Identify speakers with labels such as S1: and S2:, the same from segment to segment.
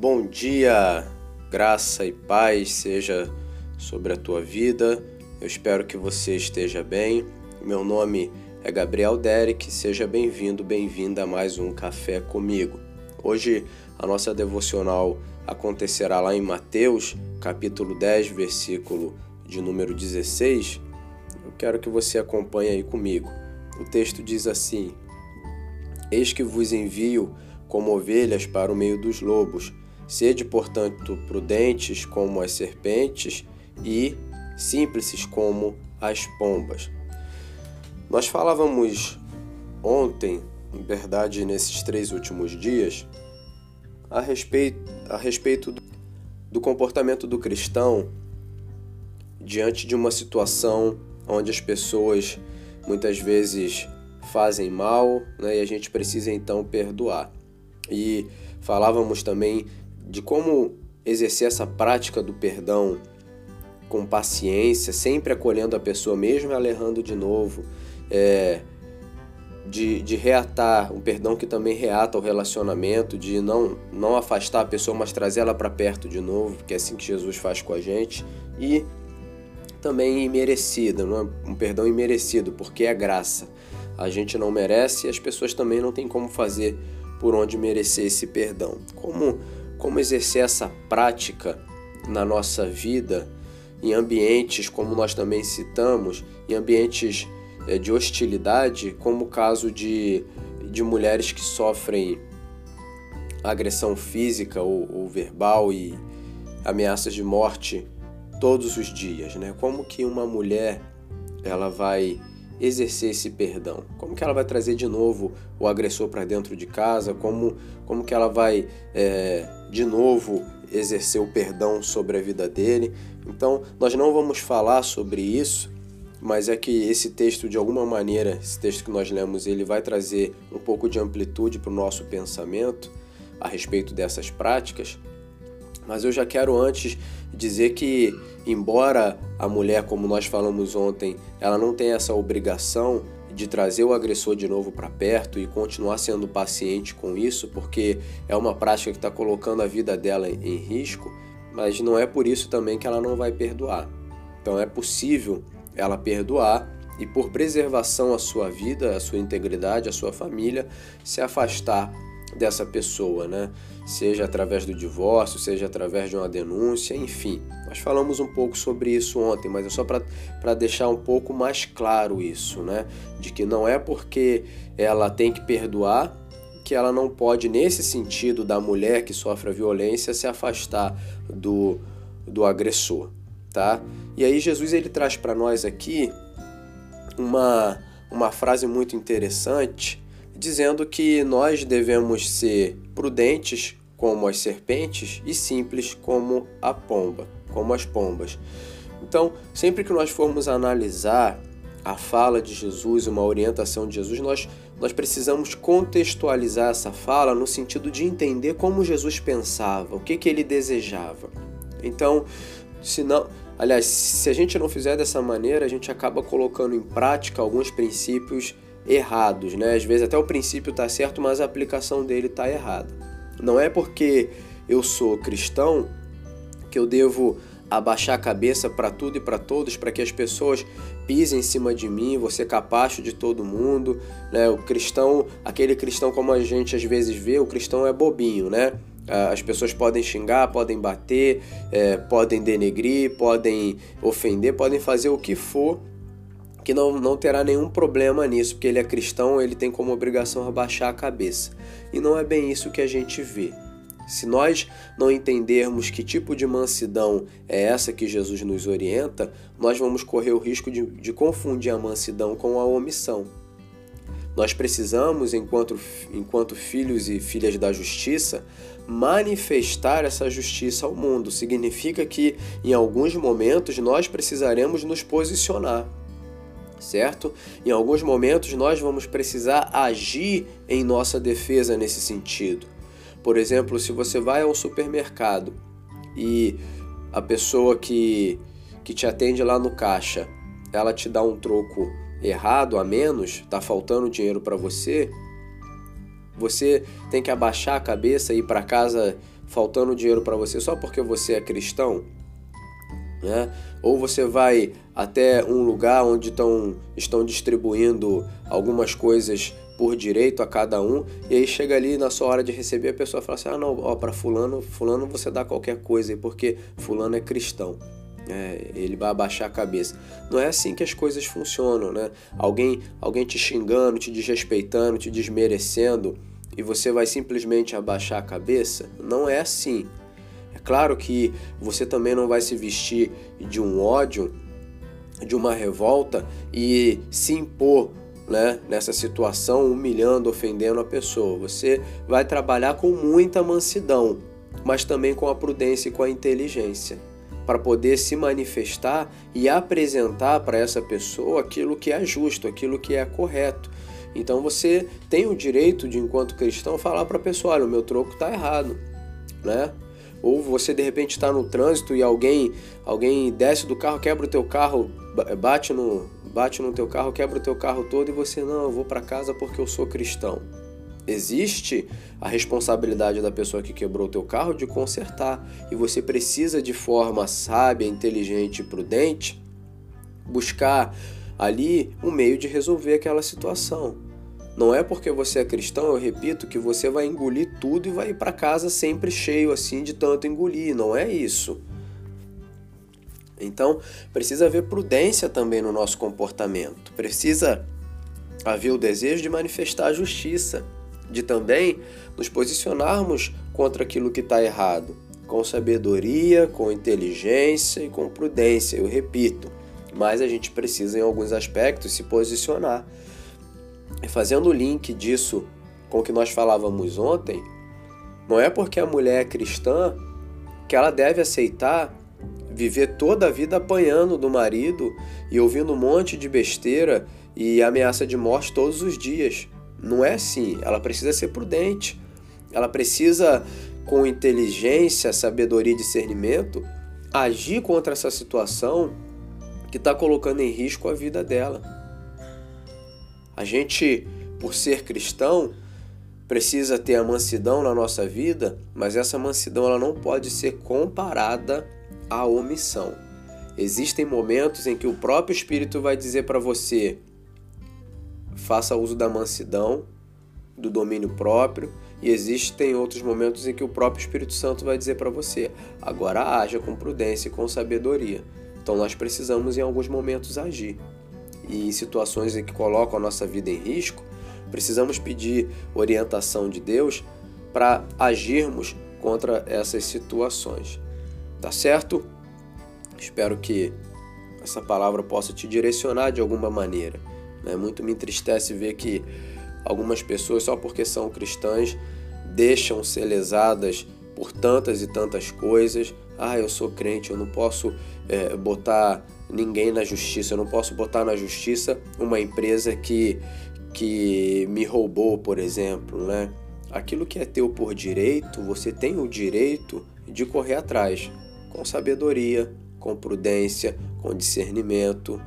S1: Bom dia, graça e paz seja sobre a tua vida. Eu espero que você esteja bem. Meu nome é Gabriel Derek. Seja bem-vindo, bem-vinda a mais um Café comigo. Hoje a nossa devocional acontecerá lá em Mateus, capítulo 10, versículo de número 16. Eu quero que você acompanhe aí comigo. O texto diz assim: Eis que vos envio como ovelhas para o meio dos lobos. Sede, portanto, prudentes como as serpentes e simples como as pombas. Nós falávamos ontem, em verdade, nesses três últimos dias, a respeito, a respeito do, do comportamento do cristão diante de uma situação onde as pessoas muitas vezes fazem mal né, e a gente precisa então perdoar. E falávamos também de como exercer essa prática do perdão com paciência, sempre acolhendo a pessoa, mesmo ela errando de novo, é, de, de reatar, um perdão que também reata o relacionamento, de não, não afastar a pessoa, mas trazer ela para perto de novo, que é assim que Jesus faz com a gente, e também imerecida, é? um perdão imerecido, porque é graça. A gente não merece e as pessoas também não têm como fazer por onde merecer esse perdão. Como, como exercer essa prática na nossa vida em ambientes, como nós também citamos, em ambientes é, de hostilidade, como o caso de, de mulheres que sofrem agressão física ou, ou verbal e ameaças de morte todos os dias, né? Como que uma mulher ela vai exercer esse perdão? Como que ela vai trazer de novo o agressor para dentro de casa? Como, como que ela vai é, de novo exercer o perdão sobre a vida dele? Então, nós não vamos falar sobre isso, mas é que esse texto, de alguma maneira, esse texto que nós lemos, ele vai trazer um pouco de amplitude para o nosso pensamento a respeito dessas práticas. Mas eu já quero antes dizer que, embora a mulher, como nós falamos ontem, ela não tenha essa obrigação de trazer o agressor de novo para perto e continuar sendo paciente com isso, porque é uma prática que está colocando a vida dela em risco, mas não é por isso também que ela não vai perdoar. Então é possível ela perdoar e, por preservação à sua vida, à sua integridade, à sua família, se afastar dessa pessoa, né? Seja através do divórcio, seja através de uma denúncia, enfim. Nós falamos um pouco sobre isso ontem, mas é só para deixar um pouco mais claro isso, né? De que não é porque ela tem que perdoar que ela não pode, nesse sentido da mulher que sofre a violência, se afastar do, do agressor, tá? E aí Jesus ele traz para nós aqui uma, uma frase muito interessante dizendo que nós devemos ser prudentes como as serpentes e simples como a pomba, como as pombas. Então, sempre que nós formos analisar a fala de Jesus, uma orientação de Jesus, nós, nós precisamos contextualizar essa fala no sentido de entender como Jesus pensava, o que, que ele desejava. Então, se não, aliás, se a gente não fizer dessa maneira, a gente acaba colocando em prática alguns princípios errados, né? Às vezes até o princípio está certo, mas a aplicação dele está errada. Não é porque eu sou cristão que eu devo abaixar a cabeça para tudo e para todos, para que as pessoas pisem em cima de mim, ser capacho de todo mundo, né? O cristão, aquele cristão como a gente às vezes vê, o cristão é bobinho, né? As pessoas podem xingar, podem bater, é, podem denegrir, podem ofender, podem fazer o que for, que não, não terá nenhum problema nisso, porque ele é cristão, ele tem como obrigação abaixar a cabeça. E não é bem isso que a gente vê. Se nós não entendermos que tipo de mansidão é essa que Jesus nos orienta, nós vamos correr o risco de, de confundir a mansidão com a omissão. Nós precisamos, enquanto, enquanto filhos e filhas da justiça, manifestar essa justiça ao mundo. Significa que, em alguns momentos, nós precisaremos nos posicionar certo? Em alguns momentos nós vamos precisar agir em nossa defesa nesse sentido. Por exemplo, se você vai ao supermercado e a pessoa que, que te atende lá no caixa, ela te dá um troco errado a menos, está faltando dinheiro para você, você tem que abaixar a cabeça e ir para casa faltando dinheiro para você só porque você é cristão, né? Ou você vai até um lugar onde tão, estão distribuindo algumas coisas por direito a cada um, e aí chega ali na sua hora de receber, a pessoa fala assim: ah, não, ó, para Fulano, Fulano você dá qualquer coisa porque Fulano é cristão. É, ele vai abaixar a cabeça. Não é assim que as coisas funcionam, né? Alguém, alguém te xingando, te desrespeitando, te desmerecendo e você vai simplesmente abaixar a cabeça? Não é assim. É claro que você também não vai se vestir de um ódio, de uma revolta e se impor né, nessa situação, humilhando, ofendendo a pessoa. Você vai trabalhar com muita mansidão, mas também com a prudência e com a inteligência para poder se manifestar e apresentar para essa pessoa aquilo que é justo, aquilo que é correto. Então você tem o direito de, enquanto cristão, falar para a pessoa: olha, o meu troco está errado, né? Ou você de repente está no trânsito e alguém alguém desce do carro, quebra o teu carro, bate no bate no teu carro, quebra o teu carro todo e você não, eu vou para casa porque eu sou cristão. Existe a responsabilidade da pessoa que quebrou o teu carro de consertar e você precisa de forma sábia, inteligente e prudente buscar ali um meio de resolver aquela situação. Não é porque você é cristão, eu repito, que você vai engolir tudo e vai ir para casa sempre cheio assim de tanto engolir, não é isso. Então, precisa haver prudência também no nosso comportamento. Precisa haver o desejo de manifestar a justiça de também nos posicionarmos contra aquilo que está errado, com sabedoria, com inteligência e com prudência, eu repito. Mas a gente precisa, em alguns aspectos, se posicionar. E fazendo o link disso com o que nós falávamos ontem, não é porque a mulher é cristã que ela deve aceitar viver toda a vida apanhando do marido e ouvindo um monte de besteira e ameaça de morte todos os dias. Não é assim. Ela precisa ser prudente. Ela precisa, com inteligência, sabedoria e discernimento, agir contra essa situação que está colocando em risco a vida dela. A gente, por ser cristão, precisa ter a mansidão na nossa vida, mas essa mansidão ela não pode ser comparada à omissão. Existem momentos em que o próprio Espírito vai dizer para você: faça uso da mansidão, do domínio próprio, e existem outros momentos em que o próprio Espírito Santo vai dizer para você: agora haja com prudência e com sabedoria. Então nós precisamos em alguns momentos agir. E situações em que colocam a nossa vida em risco, precisamos pedir orientação de Deus para agirmos contra essas situações. Tá certo? Espero que essa palavra possa te direcionar de alguma maneira. Né? Muito me entristece ver que algumas pessoas, só porque são cristãs, deixam ser lesadas por tantas e tantas coisas. Ah, eu sou crente, eu não posso é, botar ninguém na justiça, eu não posso botar na justiça uma empresa que, que me roubou, por exemplo, né? Aquilo que é teu por direito, você tem o direito de correr atrás, com sabedoria, com prudência, com discernimento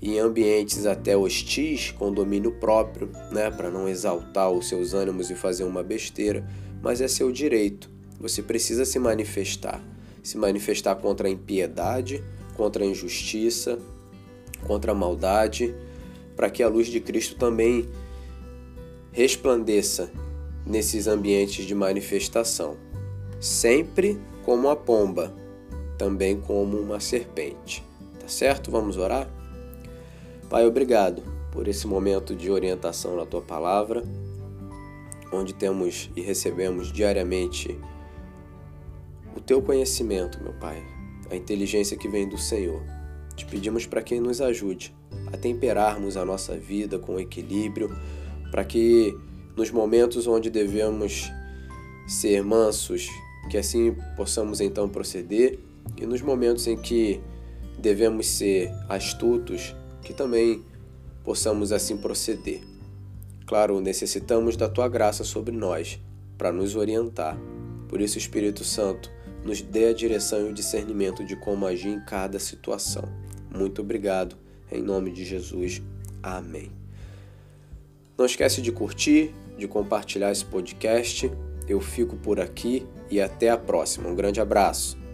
S1: em ambientes até hostis, com domínio próprio, né, para não exaltar os seus ânimos e fazer uma besteira, mas é seu direito. Você precisa se manifestar, se manifestar contra a impiedade, contra a injustiça, contra a maldade, para que a luz de Cristo também resplandeça nesses ambientes de manifestação, sempre como a pomba, também como uma serpente. Tá certo? Vamos orar? Pai, obrigado por esse momento de orientação na tua palavra, onde temos e recebemos diariamente o teu conhecimento, meu Pai, a inteligência que vem do Senhor. Te pedimos para que nos ajude a temperarmos a nossa vida com equilíbrio, para que nos momentos onde devemos ser mansos, que assim possamos então proceder, e nos momentos em que devemos ser astutos, que também possamos assim proceder. Claro, necessitamos da tua graça sobre nós para nos orientar. Por isso, Espírito Santo, nos dê a direção e o discernimento de como agir em cada situação. Muito obrigado. Em nome de Jesus. Amém. Não esquece de curtir, de compartilhar esse podcast. Eu fico por aqui e até a próxima. Um grande abraço.